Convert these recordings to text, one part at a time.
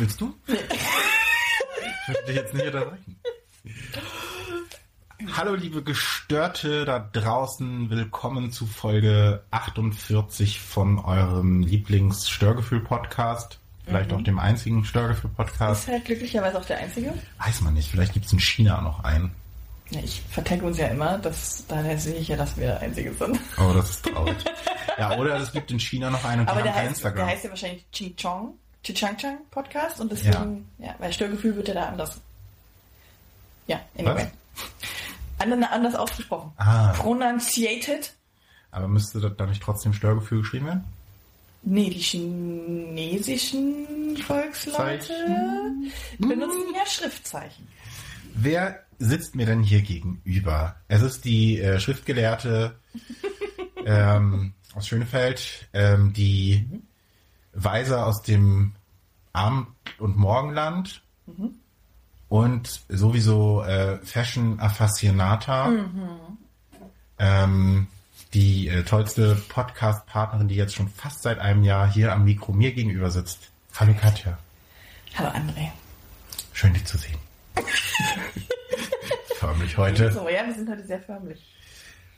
Willst du? ich möchte dich jetzt nicht unterbrechen. Hallo liebe Gestörte da draußen, willkommen zu Folge 48 von eurem Lieblings-Störgefühl-Podcast. Vielleicht auch dem einzigen Störgefühl-Podcast. Ist halt glücklicherweise auch der einzige. Weiß man nicht, vielleicht gibt es in China noch einen. Ja, ich vertagge uns ja immer, dass, daher sehe ich ja, dass wir der Einzige sind. Oh, das ist traurig. ja, oder es gibt in China noch einen und Aber die der haben kein heißt, Instagram. der heißt ja wahrscheinlich Ching Chong, Chichang Chang Podcast und deswegen, ja. weil Störgefühl wird ja da anders. Ja, anyway. Anders, anders ausgesprochen. Ah. Pronunciated. Aber müsste das da nicht trotzdem Störgefühl geschrieben werden? Nee, die chinesischen Volksleute Zeichen. benutzen ja Schriftzeichen. Wer sitzt mir denn hier gegenüber? Es ist die äh, Schriftgelehrte ähm, aus Schönefeld, ähm, die Weise aus dem Abend- und Morgenland und sowieso äh, Fashion Affascinata. Ähm, die äh, tollste Podcast-Partnerin, die jetzt schon fast seit einem Jahr hier am Mikro mir gegenüber sitzt. Hallo Katja, Hallo André. schön dich zu sehen. Förmlich heute. So, ja, wir sind heute sehr förmlich.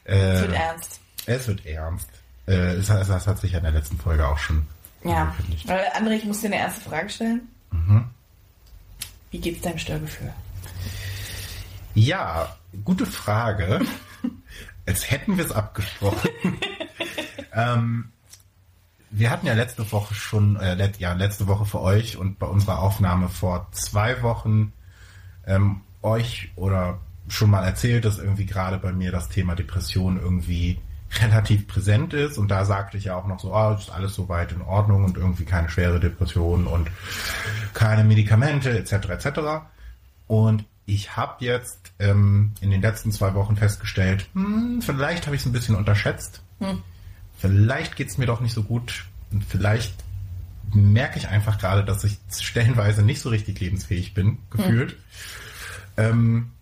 Äh, Es wird ernst. Es wird ernst. Äh, es, es, das hat sich ja in der letzten Folge auch schon Ja. Weil, André, ich muss dir eine erste Frage stellen. Mhm. Wie geht's deinem Störgefühl? Ja, gute Frage. Als hätten wir es abgesprochen. ähm, wir hatten ja letzte Woche schon, äh, let, ja, letzte Woche für euch und bei unserer Aufnahme vor zwei Wochen ähm, euch oder schon mal erzählt, dass irgendwie gerade bei mir das Thema Depression irgendwie relativ präsent ist und da sagte ich ja auch noch so, ah, ist alles soweit in Ordnung und irgendwie keine schwere Depression und keine Medikamente etc. etc. Und ich habe jetzt ähm, in den letzten zwei Wochen festgestellt, hm, vielleicht habe ich es ein bisschen unterschätzt. Vielleicht geht es mir doch nicht so gut. Und vielleicht merke ich einfach gerade, dass ich stellenweise nicht so richtig lebensfähig bin, gefühlt. Ähm,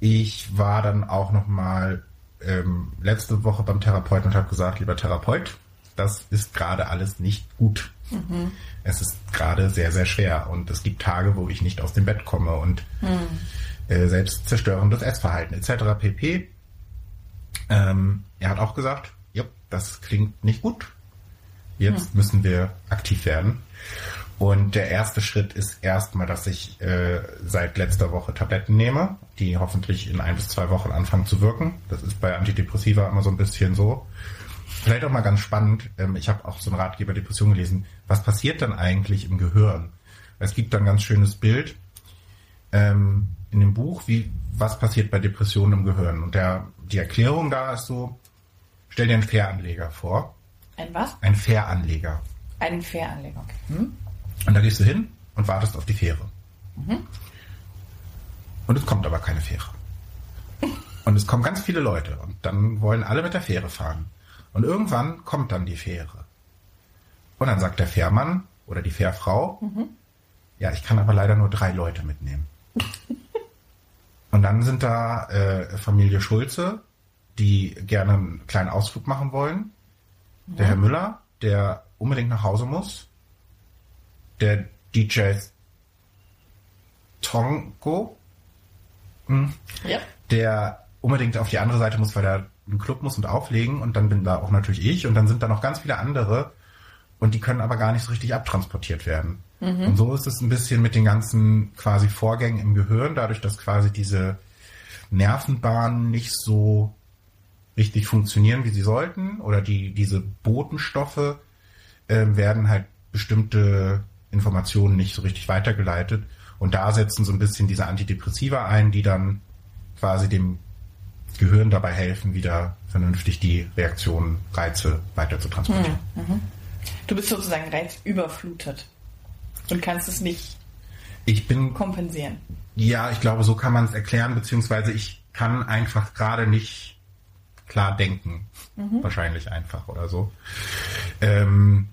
ich war dann auch noch mal ähm, letzte Woche beim Therapeuten und habe gesagt, lieber Therapeut, das ist gerade alles nicht gut. Es ist gerade sehr, sehr schwer und es gibt Tage, wo ich nicht aus dem Bett komme und äh, selbst zerstörendes Essverhalten etc. pp. Ähm, er hat auch gesagt, ja, das klingt nicht gut. Jetzt müssen wir aktiv werden. Und der erste Schritt ist erstmal, dass ich äh, seit letzter Woche Tabletten nehme, die hoffentlich in ein bis zwei Wochen anfangen zu wirken. Das ist bei Antidepressiva immer so ein bisschen so. Vielleicht auch mal ganz spannend, ähm, ich habe auch so einen Ratgeber Depression gelesen. Was passiert dann eigentlich im Gehirn? Es gibt da ein ganz schönes Bild ähm, in dem Buch, wie was passiert bei Depressionen im Gehirn. Und der, die Erklärung da ist so, stell dir einen Fähranleger vor. Ein was? Ein Fähranleger. Einen Fähranleger. Okay. Hm? Und da gehst du hin und wartest auf die Fähre. Und es kommt aber keine Fähre. Und es kommen ganz viele Leute und dann wollen alle mit der Fähre fahren. Und irgendwann kommt dann die Fähre. Und dann sagt der Fährmann oder die Fährfrau, ja, ich kann aber leider nur drei Leute mitnehmen. und dann sind da äh, Familie Schulze, die gerne einen kleinen Ausflug machen wollen. Der Herr Müller, der unbedingt nach Hause muss. Der DJ Tongo, Ja. der unbedingt auf die andere Seite muss, weil er einen Club muss und auflegen. Und dann bin da auch natürlich ich. Und dann sind da noch ganz viele andere. Und die können aber gar nicht so richtig abtransportiert werden. Und so ist es ein bisschen mit den ganzen quasi Vorgängen im Gehirn, dadurch, dass quasi diese Nervenbahnen nicht so richtig funktionieren, wie sie sollten. Oder die diese Botenstoffe äh, werden halt bestimmte Informationen nicht so richtig weitergeleitet und da setzen so ein bisschen diese Antidepressiva ein, die dann quasi dem Gehirn dabei helfen, wieder vernünftig die Reaktionen, Reize weiter zu transportieren. Du bist sozusagen reizüberflutet und kannst es nicht Ich bin, kompensieren. ja, ich glaube, so kann man es erklären, beziehungsweise ich kann einfach gerade nicht klar denken. Wahrscheinlich einfach oder so. Ähm,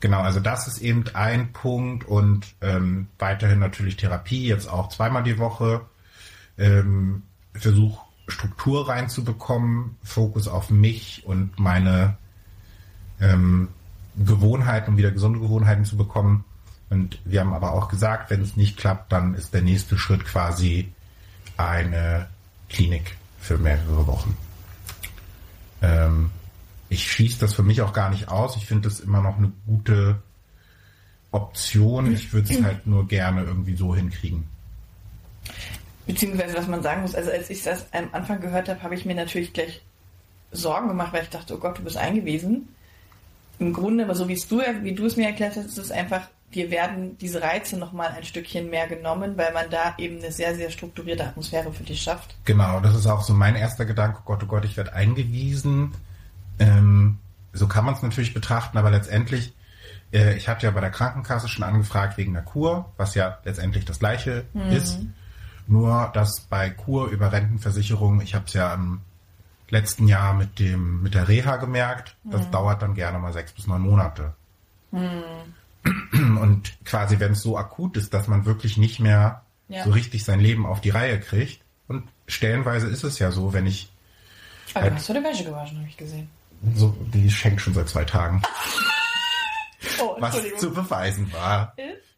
genau, also das ist eben ein Punkt und ähm, weiterhin natürlich Therapie, jetzt auch zweimal die Woche. Ähm, Versuch Struktur reinzubekommen, Fokus auf mich und meine ähm, Gewohnheiten, um wieder gesunde Gewohnheiten zu bekommen. Und wir haben aber auch gesagt, wenn es nicht klappt, dann ist der nächste Schritt quasi eine Klinik für mehrere Wochen. Ähm, ich schließe das für mich auch gar nicht aus. Ich finde das immer noch eine gute Option. Ich würde es halt nur gerne irgendwie so hinkriegen. Beziehungsweise, was man sagen muss, also als ich das am Anfang gehört habe, habe ich mir natürlich gleich Sorgen gemacht, weil ich dachte, oh Gott, du bist eingewiesen. Im Grunde, aber so wie du, wie du es mir erklärt hast, ist es einfach, dir werden diese Reize nochmal ein Stückchen mehr genommen, weil man da eben eine sehr, sehr strukturierte Atmosphäre für dich schafft. Genau, das ist auch so mein erster Gedanke, oh Gott, oh Gott, ich werde eingewiesen. Ähm, so kann man es natürlich betrachten, aber letztendlich, äh, ich hatte ja bei der Krankenkasse schon angefragt wegen der Kur, was ja letztendlich das gleiche mhm. ist. Nur, dass bei Kur über Rentenversicherung, ich habe es ja im letzten Jahr mit dem mit der Reha gemerkt, das mhm. dauert dann gerne mal sechs bis neun Monate. Mhm. Und quasi, wenn es so akut ist, dass man wirklich nicht mehr ja. so richtig sein Leben auf die Reihe kriegt. Und stellenweise ist es ja so, wenn ich. Aber halt, hast du die Wäsche gewaschen, habe ich gesehen. So, die schenkt schon seit zwei Tagen. oh, was zu beweisen war.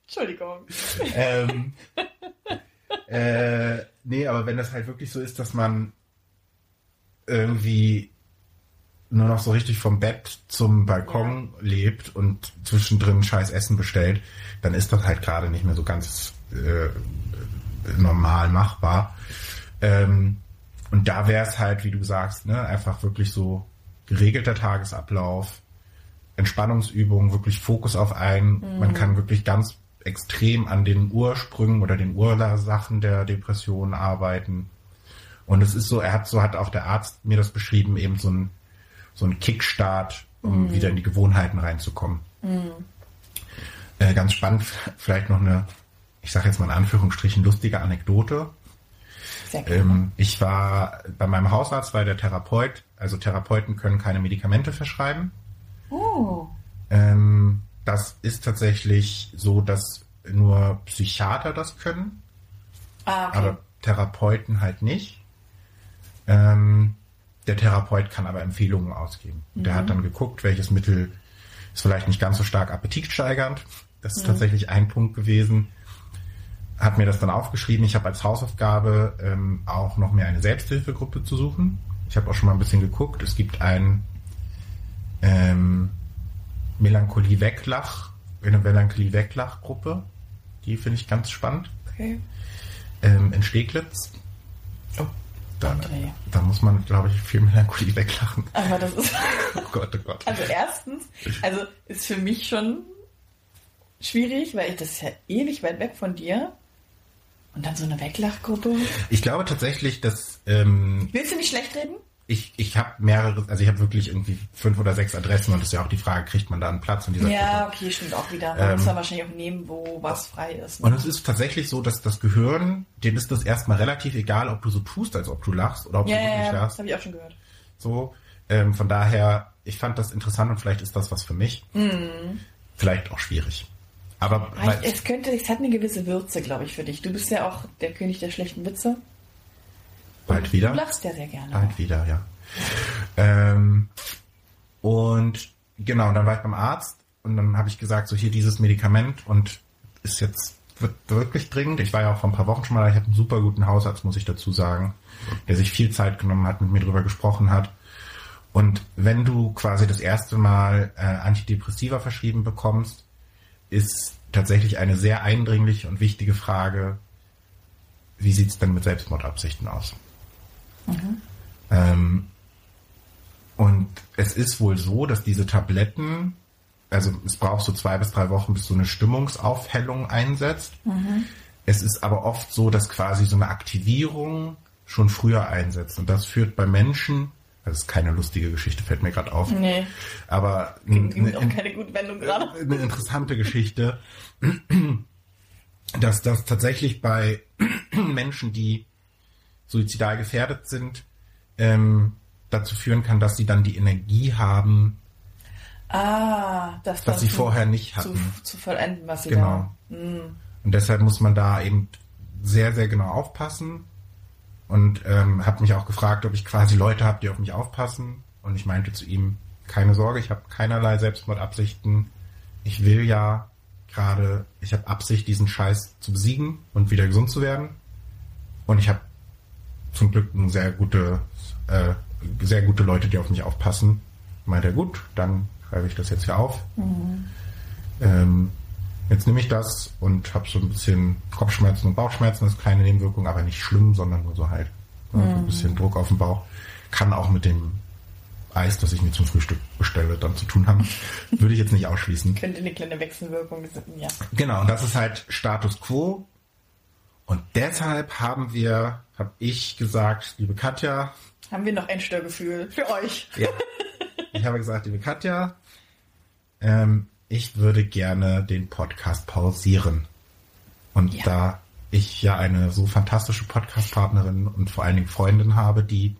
Entschuldigung. Ähm, äh, nee, aber wenn das halt wirklich so ist, dass man irgendwie nur noch so richtig vom Bett zum Balkon ja. lebt und zwischendrin scheiß Essen bestellt, dann ist das halt gerade nicht mehr so ganz äh, normal machbar. Ähm, und da wäre es halt, wie du sagst, ne, einfach wirklich so geregelter Tagesablauf, Entspannungsübungen, wirklich Fokus auf einen. Mhm. Man kann wirklich ganz extrem an den Ursprüngen oder den Ursachen der Depression arbeiten. Und es ist so, er hat, so hat auch der Arzt mir das beschrieben, eben so ein, so ein Kickstart, um mhm. wieder in die Gewohnheiten reinzukommen. Mhm. Äh, ganz spannend, vielleicht noch eine, ich sage jetzt mal in Anführungsstrichen, lustige Anekdote. Ähm, ich war bei meinem Hausarzt, weil der Therapeut, also Therapeuten können keine Medikamente verschreiben. Oh. Ähm, das ist tatsächlich so, dass nur Psychiater das können, ah, okay. aber Therapeuten halt nicht. Ähm, der Therapeut kann aber Empfehlungen ausgeben. Mhm. Der hat dann geguckt, welches Mittel ist vielleicht nicht ganz so stark appetitsteigernd. Das ist mhm. tatsächlich ein Punkt gewesen. Hat mir das dann aufgeschrieben. Ich habe als Hausaufgabe ähm, auch noch mehr eine Selbsthilfegruppe zu suchen. Ich habe auch schon mal ein bisschen geguckt. Es gibt ein ähm, Melancholie Weglach, eine Melancholie Weglach Gruppe. Die finde ich ganz spannend. Okay. Ähm, in Steglitz. Oh. Da, okay. da muss man, glaube ich, viel Melancholie weglachen. Aber das ist. oh Gott, oh Gott. Also erstens, also ist für mich schon schwierig, weil ich das ist ja ewig weit weg von dir. Und dann so eine Weglachgruppe. Ich glaube tatsächlich, dass. Ähm, Willst du nicht schlecht reden? ich, ich habe mehrere, also ich habe wirklich irgendwie fünf oder sechs Adressen und das ist ja auch die Frage, kriegt man da einen Platz in dieser Ja, Gruppe? okay, stimmt auch wieder. Man ähm, muss dann wahrscheinlich auch nehmen, wo was frei ist. Ne? Und es ist tatsächlich so, dass das Gehirn, dem ist das erstmal relativ egal, ob du so tust, als ob du lachst oder ob ja, du wirklich ja, lachst. Das habe ich auch schon gehört. So, ähm, von daher, ich fand das interessant und vielleicht ist das was für mich. Mhm. Vielleicht auch schwierig. Aber es könnte, es hat eine gewisse Würze, glaube ich, für dich. Du bist ja auch der König der schlechten Witze. Bald wieder. Du lachst ja sehr gerne. Bald wieder, ja. Ähm, und genau, dann war ich beim Arzt und dann habe ich gesagt, so hier dieses Medikament und ist jetzt wird wirklich dringend. Ich war ja auch vor ein paar Wochen schon mal da. Ich habe einen super guten Hausarzt, muss ich dazu sagen, der sich viel Zeit genommen hat, mit mir drüber gesprochen hat. Und wenn du quasi das erste Mal äh, Antidepressiva verschrieben bekommst, ist tatsächlich eine sehr eindringliche und wichtige Frage, wie sieht's denn mit Selbstmordabsichten aus? Mhm. Ähm, und es ist wohl so, dass diese Tabletten, also es braucht so zwei bis drei Wochen, bis so eine Stimmungsaufhellung einsetzt. Mhm. Es ist aber oft so, dass quasi so eine Aktivierung schon früher einsetzt. Und das führt bei Menschen, das ist keine lustige Geschichte, fällt mir gerade auf. Nee. Aber eine, eine, keine gute Wendung gerade. eine interessante Geschichte, dass das tatsächlich bei Menschen, die suizidal gefährdet sind, ähm, dazu führen kann, dass sie dann die Energie haben, ah, das was sie vorher nicht hatten. Zu, zu vollenden, was sie genau. da. Mhm. Und deshalb muss man da eben sehr, sehr genau aufpassen. Und ähm, habe mich auch gefragt, ob ich quasi Leute habe, die auf mich aufpassen. Und ich meinte zu ihm, keine Sorge, ich habe keinerlei Selbstmordabsichten. Ich will ja gerade, ich habe Absicht, diesen Scheiß zu besiegen und wieder gesund zu werden. Und ich habe zum Glück eine sehr gute, äh, sehr gute Leute, die auf mich aufpassen. Meint er, gut, dann schreibe ich das jetzt hier auf. Ähm, jetzt nehme ich das und habe so ein bisschen Kopfschmerzen und Bauchschmerzen. Das ist keine Nebenwirkung, aber nicht schlimm, sondern nur so halt ne, so ein bisschen Druck auf dem Bauch. Kann auch mit dem Eis, das ich mir zum Frühstück bestelle, dann zu tun haben. Würde ich jetzt nicht ausschließen. Könnte eine kleine Wechselwirkung sein, ja. Genau, und das ist halt Status quo. Und deshalb haben wir, habe ich gesagt, liebe Katja, Haben wir noch ein Störgefühl für euch? ja, ich habe gesagt, liebe Katja, ähm, ich würde gerne den Podcast pausieren. Und Ja. da ich ja eine so fantastische Podcast-Partnerin und vor allen Dingen Freundin habe, die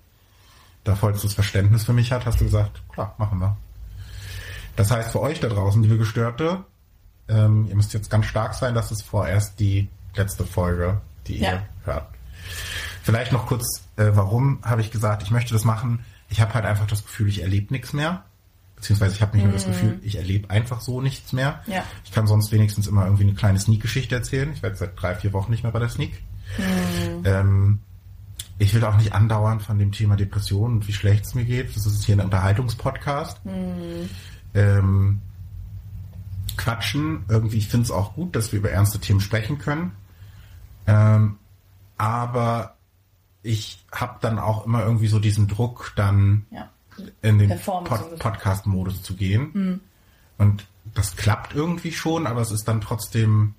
da vollstes Verständnis für mich hat, hast du gesagt, klar, machen wir. Das heißt für euch da draußen, liebe Gestörte, ähm, ihr müsst jetzt ganz stark sein, das ist vorerst die letzte Folge, die Ja. ihr hört. Vielleicht noch kurz, äh, warum habe ich gesagt, ich möchte das machen. Ich habe halt einfach das Gefühl, ich erlebe nichts mehr. Beziehungsweise ich habe nicht nur das Gefühl, ich erlebe einfach so nichts mehr. Ja. Ich kann sonst wenigstens immer irgendwie eine kleine Sneak-Geschichte erzählen. Ich werde seit drei, vier Wochen nicht mehr bei der Sneak. Ähm, ich will auch nicht andauernd von dem Thema Depression und wie schlecht es mir geht. Das ist hier ein Unterhaltungspodcast. Ähm, quatschen. Irgendwie, ich finde es auch gut, dass wir über ernste Themen sprechen können. Ähm, aber ich habe dann auch immer irgendwie so diesen Druck, dann Ja. In den Pod. Podcast-Modus zu gehen. Und das klappt irgendwie schon, aber es ist dann trotzdem,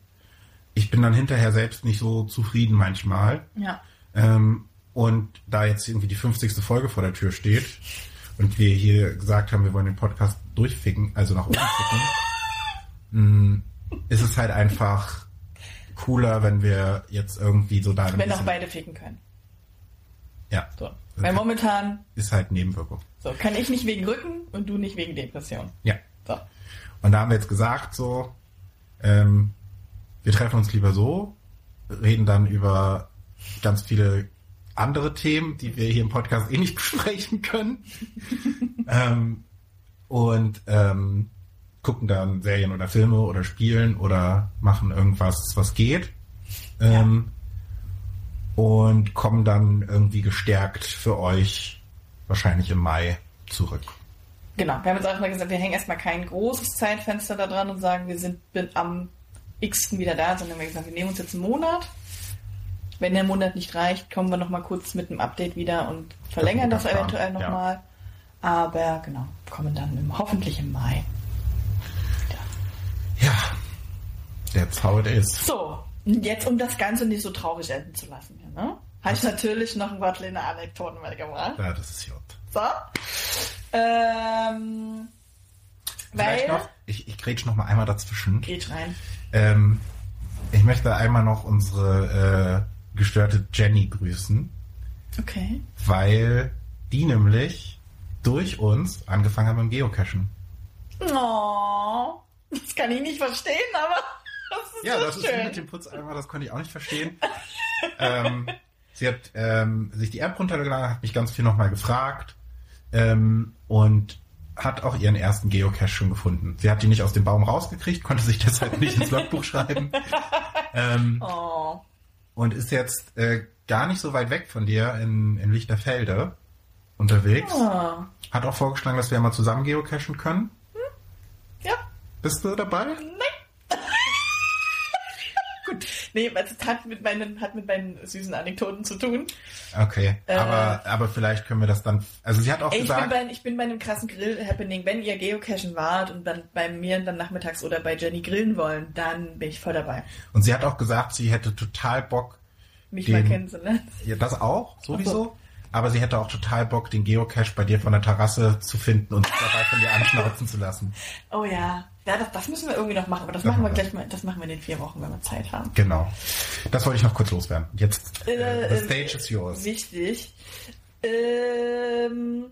ich bin dann hinterher selbst nicht so zufrieden manchmal. Ja. Ähm, und da jetzt irgendwie die 50. Folge vor der Tür steht und wir hier gesagt haben, wir wollen den Podcast durchficken, also nach oben ficken, mh, ist es halt einfach cooler, wenn wir jetzt irgendwie so da Wenn auch beide ficken können. Ja, So. Weil momentan, ist halt Nebenwirkung. So, kann ich nicht wegen Rücken und du nicht wegen Depression. Ja. So. Und da haben wir jetzt gesagt, so, ähm, wir treffen uns lieber so, reden dann über ganz viele andere Themen, die wir hier im Podcast eh nicht besprechen können. ähm, und ähm, gucken dann Serien oder Filme oder spielen oder machen irgendwas, was geht. Ähm, Und kommen dann irgendwie gestärkt für euch wahrscheinlich im Mai zurück. Genau. Wir haben jetzt auch mal gesagt, wir hängen erstmal kein großes Zeitfenster da dran und sagen, wir sind bin am x wieder da, sondern wir haben gesagt, wir nehmen uns jetzt einen Monat. Wenn der Monat nicht reicht, kommen wir nochmal kurz mit einem Update wieder und verlängern das, Das eventuell nochmal. Aber genau, kommen dann im, hoffentlich im Mai. Ja, that's how it is. So, jetzt um das Ganze nicht so traurig enden zu lassen, ja, ne? Habe ich natürlich noch ein paar kleine Anekdoten mitgebracht. Ja, das ist J. So. Ähm, Vielleicht weil. noch, ich, ich grätsch noch mal einmal dazwischen. Geht rein. Ähm, ich möchte einmal noch unsere äh, gestörte Jenny grüßen, Okay. weil die nämlich durch uns angefangen haben mit dem Geocachen. Oh, das kann ich nicht verstehen, aber das ist Ja, so das ist schön. wie mit dem Putzeimer, das konnte ich auch nicht verstehen. ähm, sie hat ähm, sich die App runtergeladen, hat mich ganz viel nochmal gefragt ähm, und hat auch ihren ersten Geocache schon gefunden. Sie hat die nicht aus dem Baum rausgekriegt, konnte sich deshalb nicht ins Logbuch schreiben ähm, oh, und ist jetzt äh, gar nicht so weit weg von dir in, in Lichterfelde unterwegs. ah. Hat auch vorgeschlagen, dass wir mal zusammen geocachen können. ja. Bist du dabei? Nee, also es hat mit meinen, hat mit meinen süßen Anekdoten zu tun. Okay, Äh. aber, aber vielleicht können wir das dann. Also sie hat auch Ey, ich, bin gesagt, bei, ich bin bei einem krassen Grill-Happening. Wenn ihr Geocachen wart und dann bei mir dann nachmittags oder bei Jenny grillen wollen, dann bin ich voll dabei. und sie hat auch gesagt, sie hätte total Bock, Mich Den- mal kennenzulernen. ja, das auch, sowieso. So. Aber sie hätte auch total Bock, den Geocache bei dir von der Terrasse zu finden und dabei von dir anschnauzen zu lassen. Oh ja. Ja, das, das müssen wir irgendwie noch machen, aber das Ja. machen wir gleich mal, das machen wir in den vier Wochen, wenn wir Zeit haben. Genau. Das wollte ich noch kurz loswerden. Jetzt, äh, Äh, the stage is yours. Wichtig. Ähm,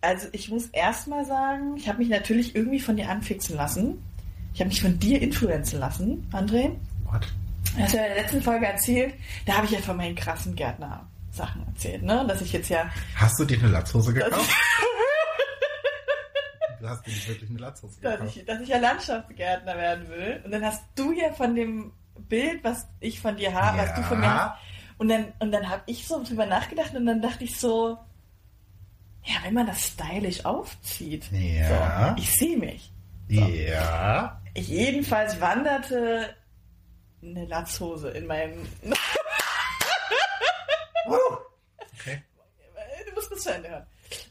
also ich muss erstmal sagen, ich habe mich natürlich irgendwie von dir anfixen lassen. Ich habe mich von dir influenzen lassen, André. What? Du hast ja in der letzten Folge erzählt, da habe ich ja von meinen krassen Gärtner-Sachen erzählt, ne? Dass ich jetzt ja. Hast du dir eine Latzhose gekauft? du hast dir nicht wirklich eine Latzhose dass gekauft. ich, dass ich ja Landschaftsgärtner werden will. Und dann hast du ja von dem Bild, was ich von dir habe, was du von mir Ja. hast. Und dann, und dann habe ich so drüber nachgedacht und dann dachte ich so, ja, wenn man das stylisch aufzieht. Ja. So, ich sehe mich. Ja. Ich jedenfalls wanderte eine Latzhose in meinem. Okay. Du musst bis zu Ende hören.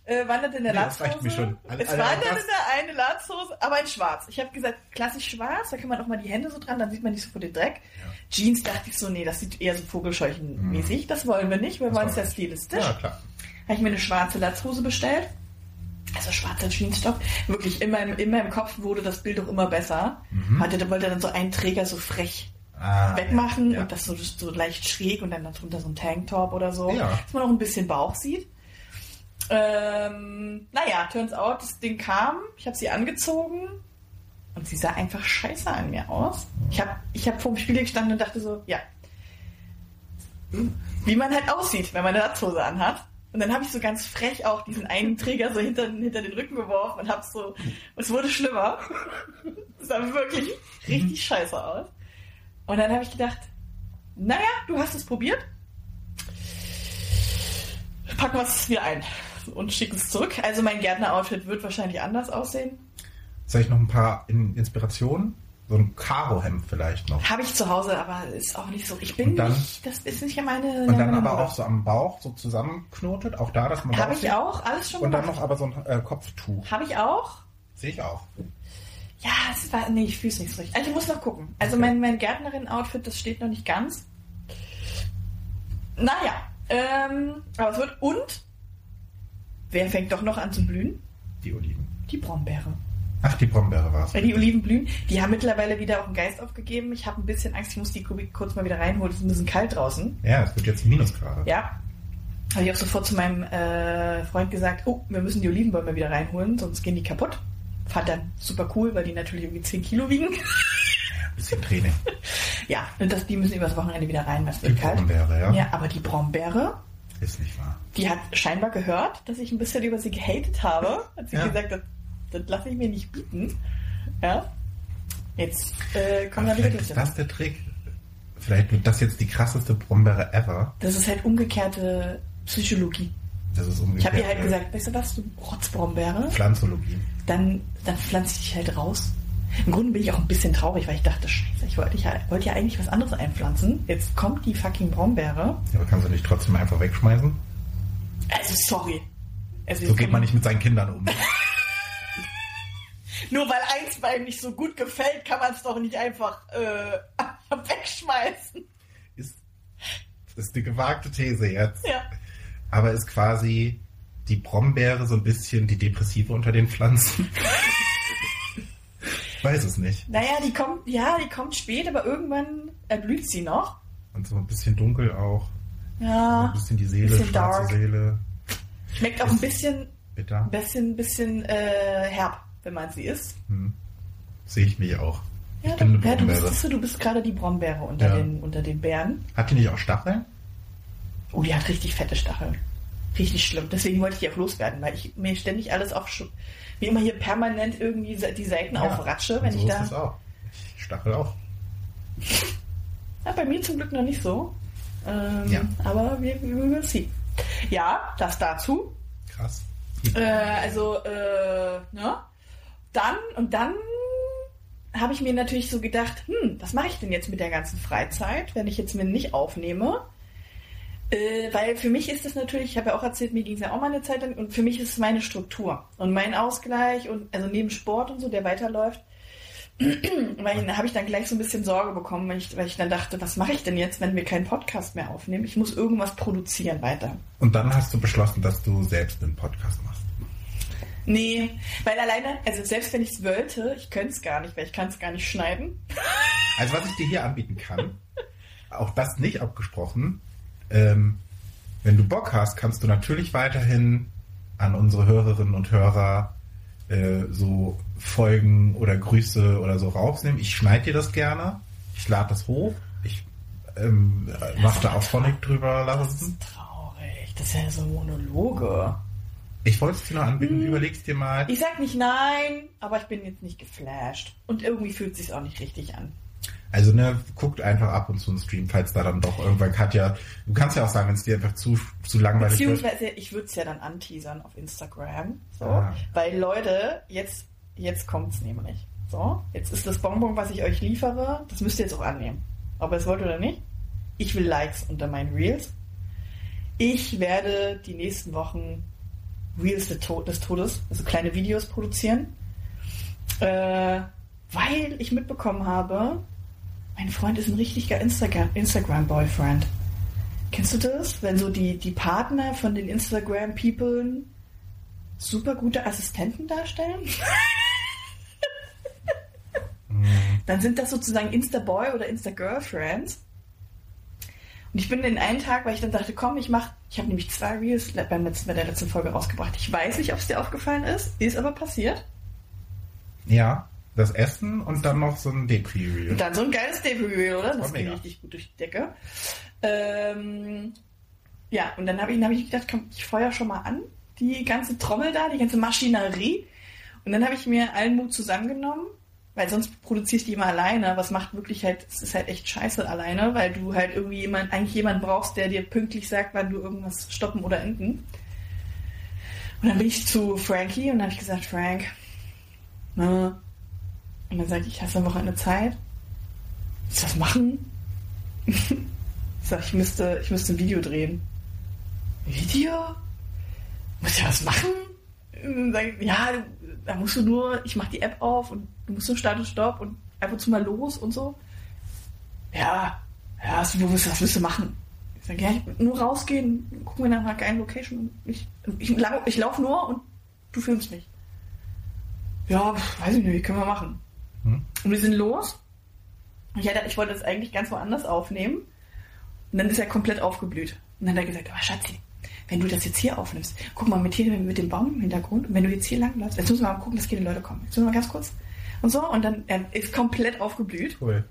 Äh, wanderte in der Nee, Latzhose. mir schon. Alle- es alle- wanderte das- da eine Latzhose, aber in schwarz. Ich habe gesagt, klassisch schwarz, da kann man auch mal die Hände so dran, dann sieht man nicht so vor den Dreck. Jeans dachte ich so, nee, das sieht eher so Vogelscheuchen-mäßig. Das wollen wir nicht, wir wollen es ja stilistisch. Ja, klar. Habe ich mir eine schwarze Latzhose bestellt. Also schwarzer Jeansstoff. Wirklich, in meinem, in meinem Kopf wurde das Bild auch immer besser. Hatte, wollte dann so einen Träger so frech Ah, wegmachen ja. und das so, so leicht schräg und dann darunter so ein Tanktop oder so, Ja. dass man auch ein bisschen Bauch sieht. Ähm, naja, turns out, das Ding kam, ich habe sie angezogen und sie sah einfach scheiße an mir aus. Ich habe ich hab vor dem Spiegel gestanden und dachte so, ja, wie man halt aussieht, wenn man eine Latzhose anhat. Und dann habe ich so ganz frech auch diesen einen Träger so hinter, hinter den Rücken geworfen und hab so, es wurde schlimmer. Es sah wirklich richtig scheiße aus. Und dann habe ich gedacht, naja, du hast es probiert. Packen wir es wieder ein und schicken es zurück. Also mein Gärtner-Outfit wird wahrscheinlich anders aussehen. Soll ich noch ein paar In Inspirationen? So ein Karo-Hemd vielleicht noch. Habe ich zu Hause, aber ist auch nicht so. Ich bin dann- nicht, das ist nicht meine. Und dann meine aber Mode. auch so am Bauch so zusammenknotet. Auch da, dass man Habe ich auch alles schon Und dann gemacht. noch aber so ein äh, Kopftuch. Habe ich auch. Sehe ich auch. Ja, es war. Nee, ich fühle es nicht so richtig. Also ich muss noch gucken. Also mein, mein Gärtnerin-Outfit, das steht noch nicht ganz. Naja, ähm, aber es wird. Und wer fängt doch noch an zu blühen? Die Oliven. Die Brombeere. Ach, die Brombeere war es. Die Oliven blühen, die haben mittlerweile wieder auch einen Geist aufgegeben. Ich habe ein bisschen Angst, ich muss die Kubik kurz mal wieder reinholen. Es ist ein bisschen kalt draußen. Ja, es wird jetzt Minusgrade. Ja. Habe ich auch sofort zu meinem äh, Freund gesagt, oh, wir müssen die Olivenbäume wieder reinholen, sonst gehen die kaputt. Fand dann super cool, weil die natürlich irgendwie 10 Kilo wiegen. Bisschen Training. ja, und das, die müssen übers Wochenende wieder rein, weil es Die wird kalt. Brombeere, ja. Ja, aber die Brombeere, Ist nicht wahr. die hat scheinbar gehört, dass ich ein bisschen über sie gehatet habe. Hat sie Ja. gesagt, das, das lasse ich mir nicht bieten. Ja. Jetzt äh, kommen da wieder ist das der Trick. Vielleicht wird das jetzt die krasseste Brombeere ever. Das ist halt umgekehrte Psychologie. Das ist Ich umgekehrt. habe ihr halt gesagt, weißt du was, du Rotzbrombeere, Pflanzologie. dann, dann pflanze ich dich halt raus. Im Grunde bin ich auch ein bisschen traurig, weil ich dachte, scheiße, ich wollte ja, wollte ja eigentlich was anderes einpflanzen. Jetzt kommt die fucking Brombeere. Ja, aber kannst du nicht trotzdem einfach wegschmeißen? Also sorry. Also, So geht man nicht mit seinen Kindern um. Nur weil eins bei ihm nicht so gut gefällt, kann man es doch nicht einfach äh, wegschmeißen. Ist, das ist eine gewagte These jetzt. Ja. Aber ist quasi die Brombeere so ein bisschen die Depressive unter den Pflanzen? Weiß es nicht. Naja, die kommt, ja, die kommt spät, aber irgendwann erblüht sie noch. Und so ein bisschen dunkel auch. Ja. Ein bisschen die Seele, bisschen schwarze dark. Seele, Schmeckt auch ein bisschen, bitter. bisschen, bisschen äh, herb, wenn man sie isst. Hm. Sehe ich mich auch. Ja, ich bin eine doch, ja, du bist, du, du bist gerade die Brombeere unter, Ja. den, unter den Bären. Hat die nicht auch Stacheln? Oh, die hat richtig fette Stacheln. Richtig schlimm. Deswegen wollte ich die auch loswerden, weil ich mir ständig alles auf wie immer hier permanent irgendwie die Seiten aufratsche, wenn so ich ist da. es auch. Ich stachel auch. Ja, bei mir zum Glück noch nicht so. Ähm, Ja. Aber wir, wir will see. Ja, das dazu. Krass. Äh, also, äh, ne? Dann, und dann habe ich mir natürlich so gedacht, hm, was mache ich denn jetzt mit der ganzen Freizeit, wenn ich jetzt mir nicht aufnehme? Äh, weil für mich ist das natürlich, ich habe ja auch erzählt, mir ging es ja auch mal eine Zeit lang, und für mich ist es meine Struktur und mein Ausgleich und also neben Sport und so, der weiterläuft, weil habe ich dann gleich so ein bisschen Sorge bekommen, weil ich, weil ich dann dachte, was mache ich denn jetzt, wenn wir keinen Podcast mehr aufnehmen? Ich muss irgendwas produzieren weiter. Und dann hast du beschlossen, dass du selbst einen Podcast machst. Nee, weil alleine, also selbst wenn ich es wollte, ich könnte es gar nicht, weil ich kann es gar nicht schneiden. Also was ich dir hier anbieten kann, auch das nicht abgesprochen, ähm, wenn du Bock hast, kannst du natürlich weiterhin an unsere Hörerinnen und Hörer äh, so Folgen oder Grüße oder so rausnehmen. Ich schneide dir das gerne, ich lade das hoch, ich ähm, mache da auch Phonic drüber lassen. Traurig, das ist ja so Monologe. Ich wollte es dir noch anbieten, Hm. überlegst dir mal. Ich sag nicht nein, aber ich bin jetzt nicht geflasht. Und irgendwie fühlt es sich auch nicht richtig an. Also ne, guckt einfach ab und zu einen Stream, falls da dann doch irgendwann Katja. Du kannst ja auch sagen, wenn es dir einfach zu, zu langweilig wird. Beziehungsweise, ich würde es ja dann anteasern auf Instagram. So. Ah. Weil Leute, jetzt, jetzt kommt's nämlich. So, jetzt ist das Bonbon, was ich euch liefere, das müsst ihr jetzt auch annehmen. Ob ihr es wollt oder nicht. Ich will Likes unter meinen Reels. Ich werde die nächsten Wochen Reels des Todes, also kleine Videos produzieren. Äh, weil ich mitbekommen habe, mein Freund ist ein richtiger Instagram- Instagram-Boyfriend. Kennst du das? Wenn so die, die Partner von den Instagram-People super gute Assistenten darstellen? Dann sind das sozusagen Insta-Boy oder Insta-Girlfriends. Und ich bin den einen Tag, weil ich dann dachte, komm, ich mach, ich habe nämlich zwei Reels beim letzten, bei der letzten Folge rausgebracht. Ich weiß nicht, ob es dir aufgefallen ist, ist aber passiert. Ja, das Essen und dann noch so ein Dequi-Reel. Und dann so ein geiles Debut, oder? Das Oh, ging richtig gut durch die Decke. Ähm, ja, und dann habe ich, hab ich gedacht, komm, ich feuer schon mal an, die ganze Trommel da, die ganze Maschinerie. Und dann habe ich mir allen Mut zusammengenommen, weil sonst produziere ich die immer alleine. Was macht wirklich halt, es ist halt echt scheiße alleine, weil du halt irgendwie jemand, eigentlich jemanden brauchst, der dir pünktlich sagt, wann du irgendwas stoppen oder enden. Und dann bin ich zu Frankie und dann habe ich gesagt, Frank, na, und dann sagte ich, hast du am Wochenende Zeit? Willst du was machen? ich sag, ich müsste, ich müsste ein Video drehen. Video? Muss ja was machen? Und dann sag ich, ja, da musst du nur, ich mach die App auf und du musst nur Start und Stopp und ab und zu mal los und so. Ja, ja, was, willst du, was willst du machen? Ich sag, ja, ich, nur rausgehen, gucken wir nach einer geilen Location. Ich, ich, ich laufe nur und du filmst mich. Ja, weiß ich nicht, können wir machen. Hm? Und wir sind los. Ich, hatte, ich wollte das eigentlich ganz woanders aufnehmen. Und dann ist er komplett aufgeblüht. Und dann hat er gesagt, aber Schatzi, wenn du das jetzt hier aufnimmst, guck mal mit hier mit dem Baum im Hintergrund, und wenn du jetzt hier lang läufst, jetzt müssen wir mal gucken, dass keine Leute kommen. Jetzt müssen wir mal ganz kurz. Und so, und dann er ist komplett aufgeblüht. Cool.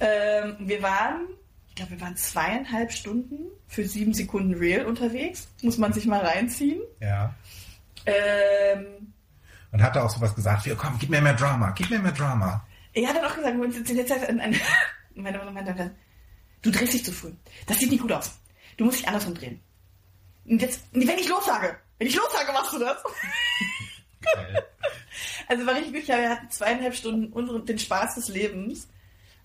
Ähm, wir waren, ich glaube, wir waren zweieinhalb Stunden für sieben Sekunden Real unterwegs. Muss man sich mal reinziehen. Ja. Ähm, Und hat er auch sowas gesagt, wie, komm, gib mir mehr Drama, gib mir mehr Drama. Er hat dann auch gesagt, wir uns jetzt an, an, meine Mutter meinte dann, du drehst dich zu früh. Das sieht nicht gut aus. Du musst dich andersrum drehen. Und jetzt, wenn ich lossage, wenn ich lossage, machst du das. Geil. Also war richtig glücklich, wir hatten zweieinhalb Stunden unseren, den Spaß des Lebens.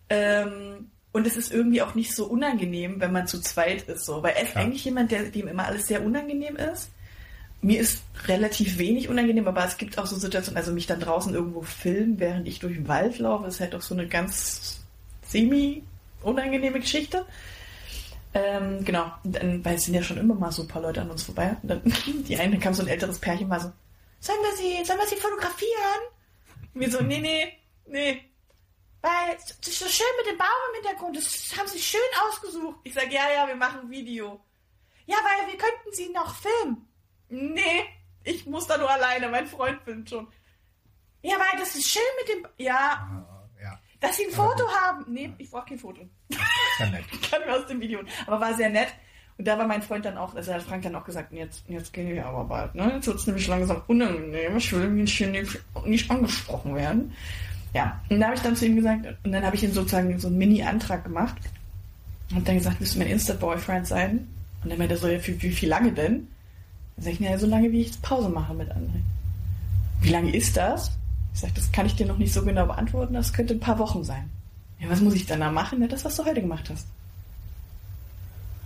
Ähm, und es ist irgendwie auch nicht so unangenehm, wenn man zu zweit ist. So. Weil er ist Ja. eigentlich jemand, der, dem immer alles sehr unangenehm ist. Mir ist relativ wenig unangenehm, aber es gibt auch so Situationen, also mich dann draußen irgendwo filmen, während ich durch den Wald laufe, ist halt auch so eine ganz semi-unangenehme Geschichte. Ähm, genau, dann, weil es sind ja schon immer mal so ein paar Leute an uns vorbei. Und dann, die eine kam so ein älteres Pärchen mal so, sollen wir sie, sollen wir sie fotografieren? Und wir so, nee, nee, nee. Weil, es ist so schön mit dem Baum im Hintergrund, das haben sie schön ausgesucht. Ich sag, ja, ja, wir machen ein Video. Ja, weil wir könnten sie noch filmen. Nee, ich muss da nur alleine, mein Freund filmt schon. Ja, weil das ist schön mit dem, ja, Ja, dass sie ein Foto haben. Nee, ich brauche kein Foto. ja nett. Kann mir aus dem Video. Aber war sehr nett. Und da war mein Freund dann auch, also hat Frank dann auch gesagt, jetzt, jetzt gehen wir aber bald, ne? Jetzt wird es nämlich langsam unangenehm. Ich will mich hier nicht, nicht angesprochen werden. Ja, und da habe ich dann zu ihm gesagt, und dann habe ich ihm sozusagen so einen Mini-Antrag gemacht. Und dann gesagt, willst du mein Insta-Boyfriend sein? Und dann meinte er so, ja, wie, wie viel lange denn? Dann sag ich, naja, so lange, wie ich jetzt Pause mache mit André. Wie lange ist das? Ich sag, das kann ich dir noch nicht so genau beantworten, das könnte ein paar Wochen sein. Ja, was muss ich dann da machen? Ja, das, was du heute gemacht hast.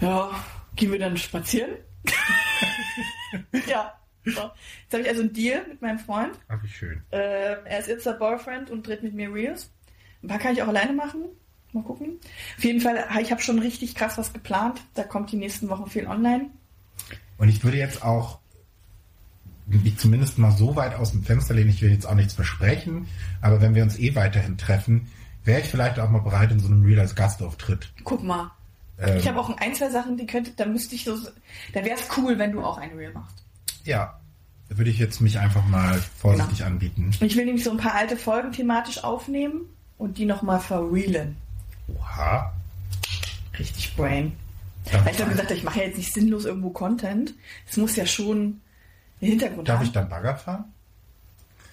Ja, gehen wir dann spazieren? ja. So. Jetzt habe ich also einen Deal mit meinem Freund. Ach, wie schön. Äh, er ist jetzt der Boyfriend und dreht mit mir Reels. Ein paar kann ich auch alleine machen. Mal gucken. Auf jeden Fall, ich habe schon richtig krass was geplant. Da kommt die nächsten Wochen viel online. Und ich würde jetzt auch mich zumindest mal so weit aus dem Fenster lehnen, ich will jetzt auch nichts versprechen, aber wenn wir uns eh weiterhin treffen, wäre ich vielleicht auch mal bereit, in so einem Real als Gastauftritt. Guck mal. Ähm, Ich habe auch ein, zwei Sachen, die könnte, da müsste ich so, da wäre es cool, wenn du auch ein Reel machst. Ja, da würde ich jetzt mich einfach mal vorsichtig Genau. anbieten. Ich will nämlich so ein paar alte Folgen thematisch aufnehmen und die nochmal verreelen. Oha. Richtig brain. Ja. Weil ich habe gesagt, ich mache ja jetzt nicht sinnlos irgendwo Content. Es muss ja schon, einen Hintergrund Darf haben. ich dann Bagger fahren?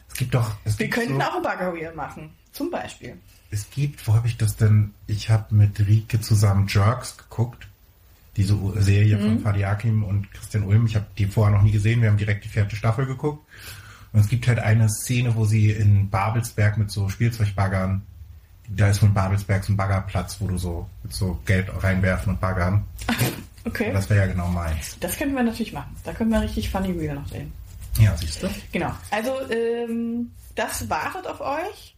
Es gibt doch. Es Wir gibt könnten so, auch ein Bagger Wheel machen. Zum Beispiel. Es gibt, wo habe ich das denn? Ich habe mit Rike zusammen Jerks geguckt. Diese Serie Mhm. von Fadi Akim und Christian Ulm. Ich habe die vorher noch nie gesehen. Wir haben direkt die vierte Staffel geguckt. Und es gibt halt eine Szene, wo sie in Babelsberg mit so Spielzeugbaggern, da ist von Babelsberg so ein Baggerplatz, wo du so so Geld reinwerfen und baggern. Okay. Das wäre ja genau meins. Das könnten wir natürlich machen. Da können wir richtig Funny Wheel noch drehen. Ja, siehst du? Genau. Also, ähm, das wartet auf euch.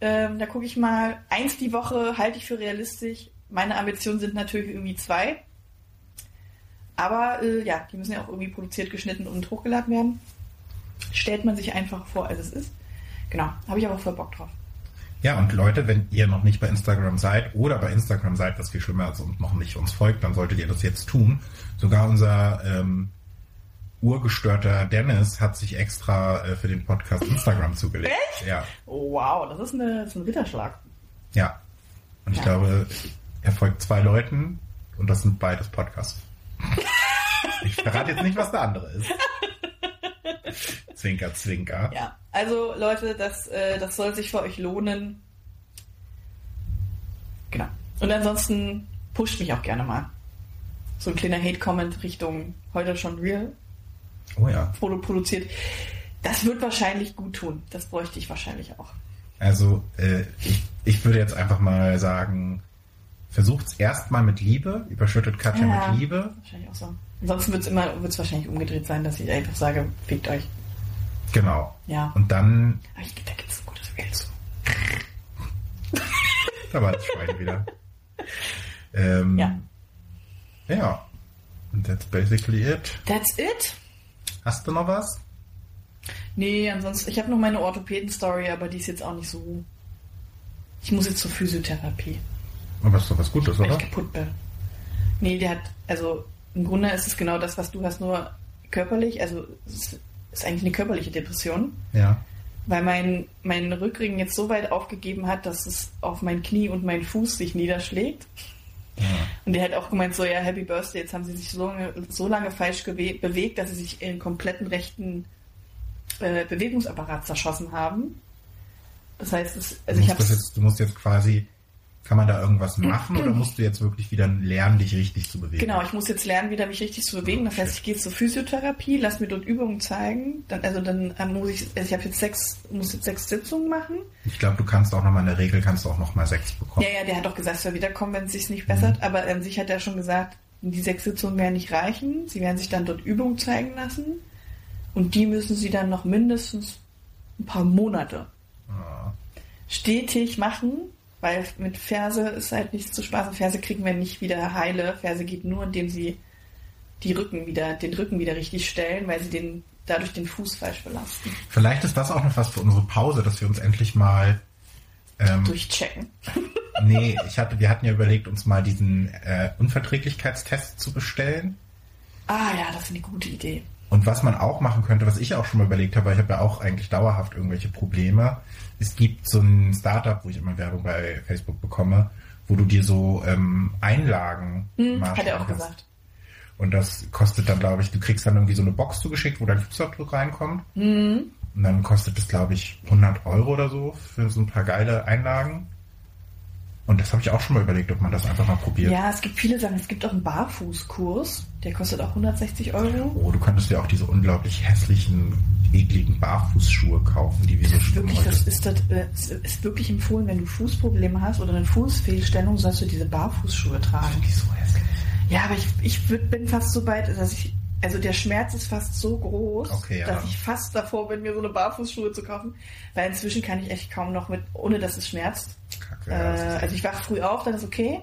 Ähm, da gucke ich mal. Eins die Woche halte ich für realistisch. Meine Ambitionen sind natürlich irgendwie zwei. Aber äh, ja, die müssen ja auch irgendwie produziert, geschnitten und hochgeladen werden. Stellt man sich einfach vor, als es ist. Genau. Habe ich aber voll Bock drauf. Ja, und Leute, wenn ihr noch nicht bei Instagram seid oder bei Instagram seid, was viel schlimmer ist und noch nicht uns folgt, dann solltet ihr das jetzt tun. Sogar unser ähm, urgestörter Dennis hat sich extra äh, für den Podcast Instagram zugelegt. Echt? Ja, wow, das ist, eine, das ist ein Ritterschlag. ja. Und ich Ja. glaube, er folgt zwei Leuten und das sind beides Podcasts. ich verrate jetzt nicht, was der andere ist. Zwinker, zwinker. Ja, also Leute, das, äh, das soll sich für euch lohnen. Genau. Und ansonsten pusht mich auch gerne mal. So ein kleiner Hate-Comment Richtung heute schon real Oh ja. Foto produziert. Das wird wahrscheinlich gut tun. Das bräuchte ich wahrscheinlich auch. Also äh, ich, ich würde jetzt einfach mal sagen, versucht's erstmal mit Liebe, überschüttet Katja Ja. mit Liebe. Wahrscheinlich auch so. Ansonsten wird es immer wird's wahrscheinlich umgedreht sein, dass ich einfach sage, fickt euch. Genau. Ja. Und dann, Aber ich, da gibt es ein gutes Reel zu. da war das Schwein wieder. Ähm, Ja. Ja. Und that's basically it. That's it. Hast du noch was? Nee, ansonsten, ich habe noch meine Orthopäden-Story, aber die ist jetzt auch nicht so. Ich muss jetzt zur Physiotherapie, Aber ist doch was Gutes, weil oder? ich kaputt bin. Nee, der hat, also im Grunde ist es genau das, was du hast, nur körperlich. Also es ist, eigentlich eine körperliche Depression, Ja. weil mein, mein Rückring jetzt so weit aufgegeben hat, dass es auf mein Knie und meinen Fuß sich niederschlägt. ja. Und der hat auch gemeint, so, ja, Happy Birthday, jetzt haben sie sich so lange, so lange falsch bewegt, dass sie sich ihren kompletten rechten äh, Bewegungsapparat zerschossen haben. Das heißt, es, also du, ich habe du musst jetzt quasi, kann man da irgendwas machen oder musst du jetzt wirklich wieder lernen, dich richtig zu bewegen? Genau, ich muss jetzt lernen, wieder mich richtig zu bewegen. Das heißt, ich gehe zur Physiotherapie, lass mir dort Übungen zeigen. Dann, also dann ähm, muss ich, also ich habe jetzt sechs, muss jetzt sechs Sitzungen machen. Ich glaube, du kannst auch nochmal in der Regel kannst du auch nochmal sechs bekommen. Ja, ja, der hat doch gesagt, es soll wiederkommen, wenn es sich nicht bessert. Aber an sich hat er schon gesagt, die sechs Sitzungen werden nicht reichen. Sie werden sich dann dort Übungen zeigen lassen. Und die müssen sie dann noch mindestens ein paar Monate Ah. stetig machen, weil mit Ferse ist halt nichts zu spaßen. Ferse kriegen wir nicht wieder heile. Ferse geht nur, indem sie die Rücken wieder, den Rücken wieder richtig stellen, weil sie den, dadurch den Fuß falsch belasten. Vielleicht ist das auch noch was für unsere Pause, dass wir uns endlich mal. Ähm, Durchchecken. nee, ich hatte, wir hatten ja überlegt, uns mal diesen äh, Unverträglichkeitstest zu bestellen. Ah ja, das ist eine gute Idee. Und was man auch machen könnte, was ich auch schon mal überlegt habe, weil ich habe ja auch eigentlich dauerhaft irgendwelche Probleme. Es gibt so ein Startup, wo ich immer Werbung bei Facebook bekomme, wo du dir so ähm, Einlagen Hm, hat er auch kannst. gesagt. Und das kostet dann, glaube ich, du kriegst dann irgendwie so eine Box zugeschickt, wo dein Fußabdruck reinkommt. Hm. Und dann kostet es, glaube ich, 100 Euro oder so für so ein paar geile Einlagen. Und das habe ich auch schon mal überlegt, ob man das einfach mal probiert. Ja, es gibt viele Sachen. Es gibt auch einen Barfußkurs, der kostet auch 160 Euro. Oh, du könntest dir auch diese unglaublich hässlichen, ekligen Barfußschuhe kaufen, die wie so Wirklich, das ist, das, äh, es ist wirklich empfohlen, wenn du Fußprobleme hast oder eine Fußfehlstellung, sollst du diese Barfußschuhe tragen. Die so hässlich. Ja, aber ich, ich würd, bin fast so weit, dass ich, also der Schmerz ist fast so groß, Okay, ja. dass ich fast davor bin, mir so eine Barfußschuhe zu kaufen, weil inzwischen kann ich echt kaum noch mit, ohne dass es schmerzt. Kacke. Äh, also ich wach früh auf, dann ist okay,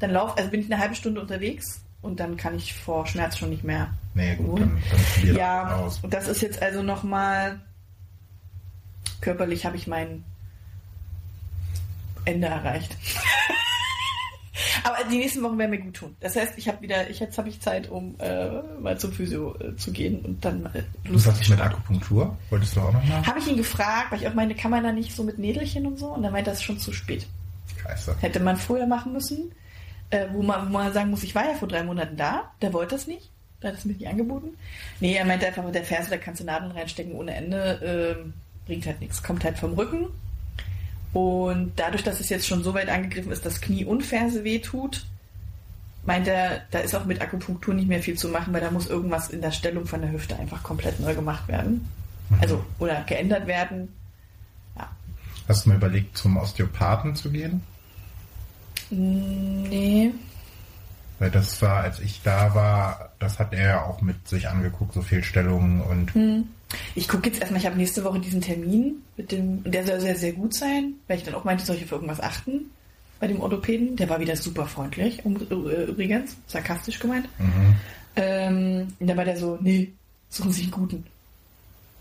dann lauf, also bin ich eine halbe Stunde unterwegs und dann kann ich vor Schmerz schon nicht mehr. nee, gut, dann, dann probier Ja, aus. und das ist jetzt also nochmal körperlich habe ich mein Ende erreicht. Aber die nächsten Wochen werden mir gut tun. Das heißt, ich habe wieder, ich, jetzt habe ich Zeit, um äh, mal zum Physio äh, zu gehen und dann äh, Und was ist mit Akupunktur? Wolltest du auch noch mal? Habe ich ihn gefragt, weil ich auch meine, kann man da nicht so mit Nädelchen und so? Und dann meinte er, das ist schon zu spät. Scheiße. Hätte man früher machen müssen, äh, wo, man, wo man sagen muss, ich war ja vor drei Monaten da, der wollte das nicht. Da hat es mir nicht angeboten. Nee, er meinte einfach, mit der Ferse, da kannst du Nadeln reinstecken ohne Ende. Ähm, bringt halt nichts. Kommt halt vom Rücken. Und dadurch, dass es jetzt schon so weit angegriffen ist, dass Knie und Ferse wehtut, meint er, da ist auch mit Akupunktur nicht mehr viel zu machen, weil da muss irgendwas in der Stellung von der Hüfte einfach komplett neu gemacht werden. Also, oder geändert werden. Ja. Hast du mal überlegt, zum Osteopathen zu gehen? Nee. Weil das war, als ich da war, das hat er ja auch mit sich angeguckt, so Fehlstellungen und Ich gucke jetzt erstmal, ich habe nächste Woche diesen Termin mit dem, der soll sehr, sehr gut sein, weil ich dann auch meinte, soll ich auf irgendwas achten bei dem Orthopäden. Der war wieder super freundlich, um, äh, übrigens, sarkastisch gemeint. Ähm, und dann war der so, nee, suchen Sie einen guten.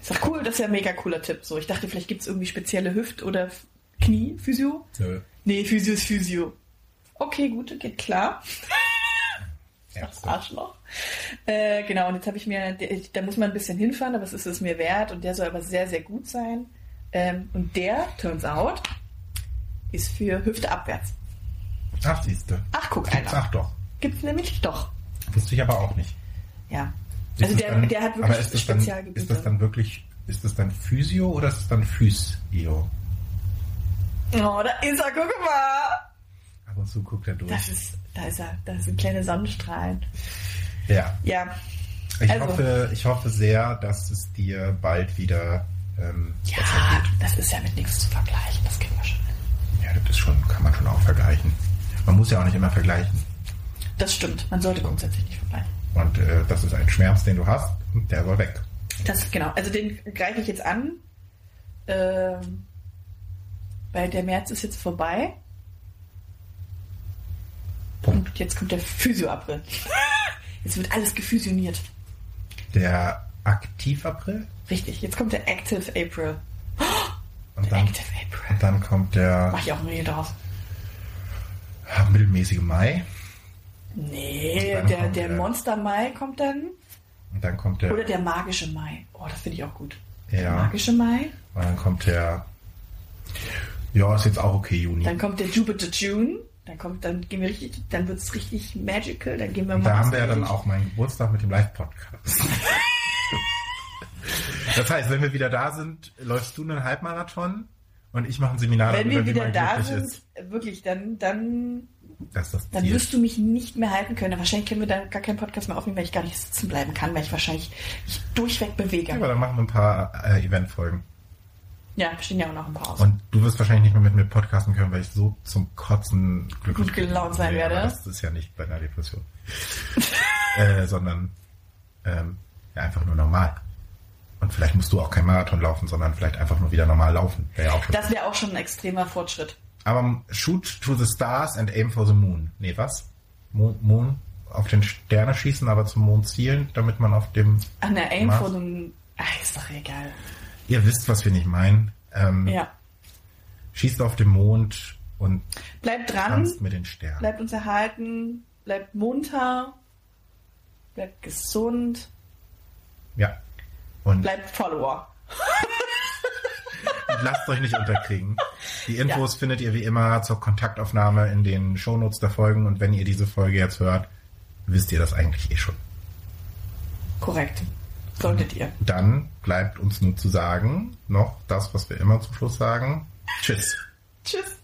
Ich sag, cool, das ist ja ein mega cooler Tipp. So, ich dachte, vielleicht gibt es irgendwie spezielle Hüft- oder Knie-Physio. Nö. Nee, Physio ist Physio. Okay, gut, geht klar. Das Ärzte. Arschloch. Äh, genau, und jetzt habe ich mir, da muss man ein bisschen hinfahren, aber es ist es mir wert und der soll aber sehr, sehr gut sein. Ähm, und der, turns out, ist für Hüfte abwärts. Ach, siehste. Ach, guck Gibt's, einer. ach doch. Gibt's nämlich doch. Wusste ich aber auch nicht. Ja. Ist Also das der, dann, der hat aber wirklich ist das, dann, Spezialgebiete. ist das dann wirklich, ist das dann Physio oder ist es dann Physio? oh, da ist er, guck mal. Und zu guckt er durch. Das ist, da ist er, da sind kleine Sonnenstrahlen. ja. Ja, Ich, Also- hoffe, ich hoffe sehr, dass es dir bald wieder ähm, ja, das ist ja mit nichts zu vergleichen, das kriegen wir schon. Ja, das schon, kann man schon auch vergleichen. Man muss ja auch nicht immer vergleichen. Das stimmt, man sollte grundsätzlich nicht vergleichen. Und äh, das ist ein Schmerz, den du hast, und der soll weg. Das, genau, also den greife ich jetzt an. Ähm, weil der März ist jetzt vorbei. Und jetzt kommt der Physio-April. Jetzt wird alles gefusioniert. Der Aktiv-April Richtig, jetzt kommt der Active April. und dann, Active April. und dann kommt der Mach ich auch ein Rede draus. ah, mittelmäßige Mai Nee, der der- Monster Mai kommt dann. und dann kommt der Oder der magische Mai. Oh, das finde ich auch gut. Ja. Der magische Mai. und dann kommt der ja, ist jetzt auch okay, Juni. Dann kommt der Jupiter June. Dann kommt, dann gehen wir richtig, dann wird es richtig magical. Dann gehen wir Und da haben wir ja dann auch meinen Geburtstag mit dem Live-Podcast. das heißt, wenn wir wieder da sind, läufst du einen Halbmarathon und ich mache ein Seminar Wenn darüber, wir wie wieder da sind, ist. wirklich, dann, dann, Das ist das dann wirst du mich nicht mehr halten können. Wahrscheinlich können wir dann gar keinen Podcast mehr aufnehmen, weil ich gar nicht sitzen bleiben kann, weil ich wahrscheinlich mich durchweg bewege. Ja, aber dann machen wir ein paar äh, Eventfolgen. Ja, stehen ja auch noch ein paar aus. Und du wirst wahrscheinlich nicht mehr mit mir podcasten können, weil ich so zum Kotzen glücklich Gut gelaunt sein werde. Das ist ja nicht bei einer Depression. äh, sondern ähm, ja, einfach nur normal. Und vielleicht musst du auch kein Marathon laufen, sondern vielleicht einfach nur wieder normal laufen. Wäre ja auch. Das wäre auch schon ein extremer Fortschritt. Aber shoot to the stars and aim for the moon. Nee, was? Moon, moon auf den Sterne schießen, aber zum Mond zielen, damit man auf dem... Ach, ne, Aim Mars? vor dem. Ach, ist doch egal. Ihr wisst, was wir nicht meinen. Ähm, Ja. Schießt auf den Mond und Bleibt dran, mit den Sternen. bleibt uns erhalten, bleibt munter, bleibt gesund, Ja. Und bleibt Follower. lasst euch nicht unterkriegen. Die Infos findet ihr wie immer zur Kontaktaufnahme in den Shownotes der Folgen und wenn ihr diese Folge jetzt hört, wisst ihr das eigentlich eh schon. Korrekt. Solltet ihr. Dann bleibt uns nur zu sagen, noch das, was wir immer zum Schluss sagen. Tschüss. Tschüss.